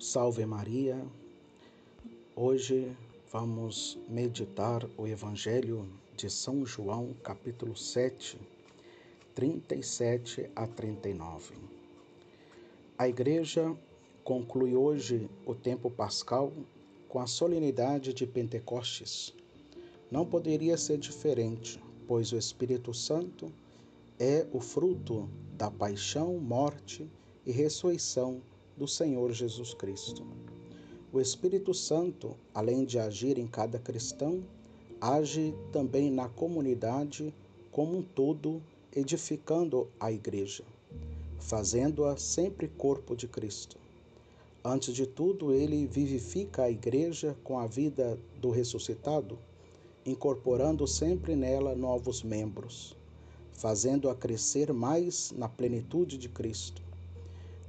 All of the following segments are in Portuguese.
Salve Maria. Hoje vamos meditar o Evangelho de São João, capítulo 7, 37 a 39. A Igreja conclui hoje o tempo pascal com a solenidade de Pentecostes. Não poderia ser diferente, pois o Espírito Santo é o fruto da paixão, morte e ressurreição do Senhor Jesus Cristo. O Espírito Santo, além de agir em cada cristão, age também na comunidade como um todo, edificando a igreja, fazendo-a sempre corpo de Cristo. Antes de tudo, ele vivifica a igreja com a vida do ressuscitado, incorporando sempre nela novos membros, fazendo-a crescer mais na plenitude de Cristo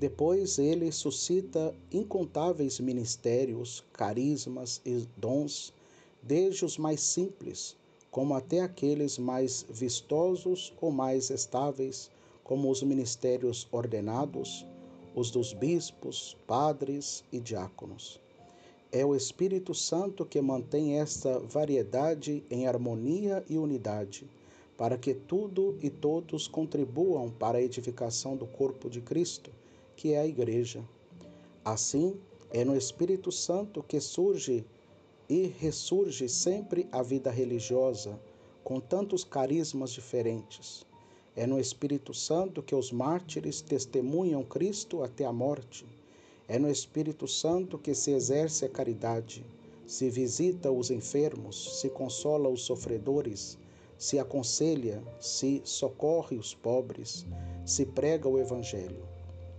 depois ele suscita incontáveis ministérios, carismas e dons, desde os mais simples, como até aqueles mais vistosos ou mais estáveis, como os ministérios ordenados, os dos bispos, padres e diáconos. É o Espírito Santo que mantém esta variedade em harmonia e unidade, para que tudo e todos contribuam para a edificação do corpo de Cristo que é a Igreja. Assim, é no Espírito Santo que surge e ressurge sempre a vida religiosa, com tantos carismas diferentes. É no Espírito Santo que os mártires testemunham Cristo até a morte. É no Espírito Santo que se exerce a caridade, se visita os enfermos, se consola os sofredores, se aconselha, se socorre os pobres, se prega o Evangelho.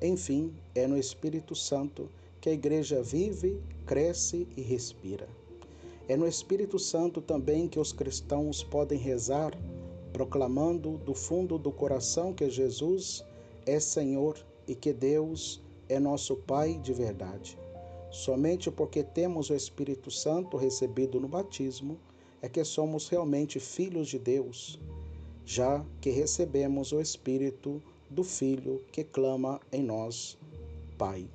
Enfim, é no Espírito Santo que a igreja vive, cresce e respira. É no Espírito Santo também que os cristãos podem rezar, proclamando do fundo do coração que Jesus é Senhor e que Deus é nosso Pai de verdade. Somente porque temos o Espírito Santo recebido no batismo é que somos realmente filhos de Deus, já que recebemos o Espírito do Filho que clama em nós, Pai.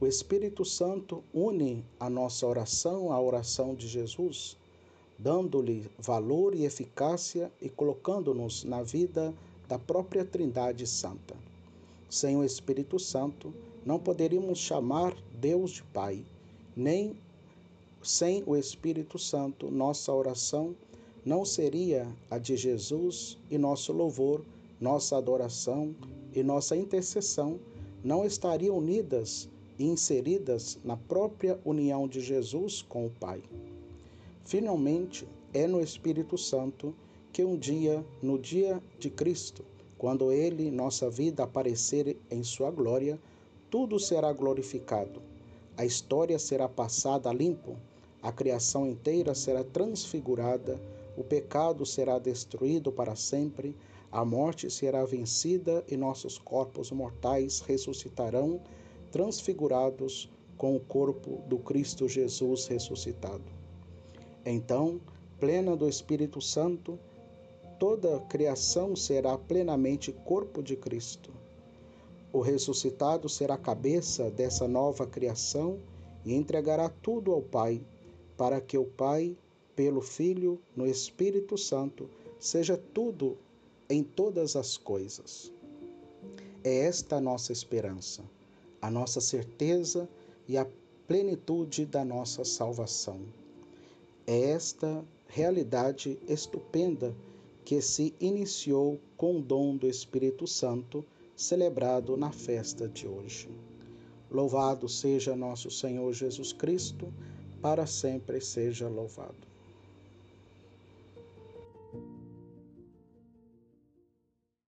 O Espírito Santo une a nossa oração à oração de Jesus, dando-lhe valor e eficácia e colocando-nos na vida da própria Trindade Santa. Sem o Espírito Santo, não poderíamos chamar Deus de Pai, nem sem o Espírito Santo, nossa oração não seria a de Jesus e nosso louvor nossa adoração e nossa intercessão não estariam unidas e inseridas na própria união de Jesus com o Pai. Finalmente, é no Espírito Santo que um dia, no dia de Cristo, quando Ele, nossa vida, aparecer em Sua glória, tudo será glorificado. A história será passada a limpo, a criação inteira será transfigurada, o pecado será destruído para sempre, a morte será vencida e nossos corpos mortais ressuscitarão, transfigurados com o corpo do Cristo Jesus ressuscitado. Então, plena do Espírito Santo, toda a criação será plenamente corpo de Cristo. O ressuscitado será cabeça dessa nova criação e entregará tudo ao Pai, para que o Pai, pelo Filho, no Espírito Santo, seja tudo em todas as coisas. É esta a nossa esperança, a nossa certeza e a plenitude da nossa salvação. É esta realidade estupenda que se iniciou com o dom do Espírito Santo, celebrado na festa de hoje. Louvado seja nosso Senhor Jesus Cristo, para sempre seja louvado.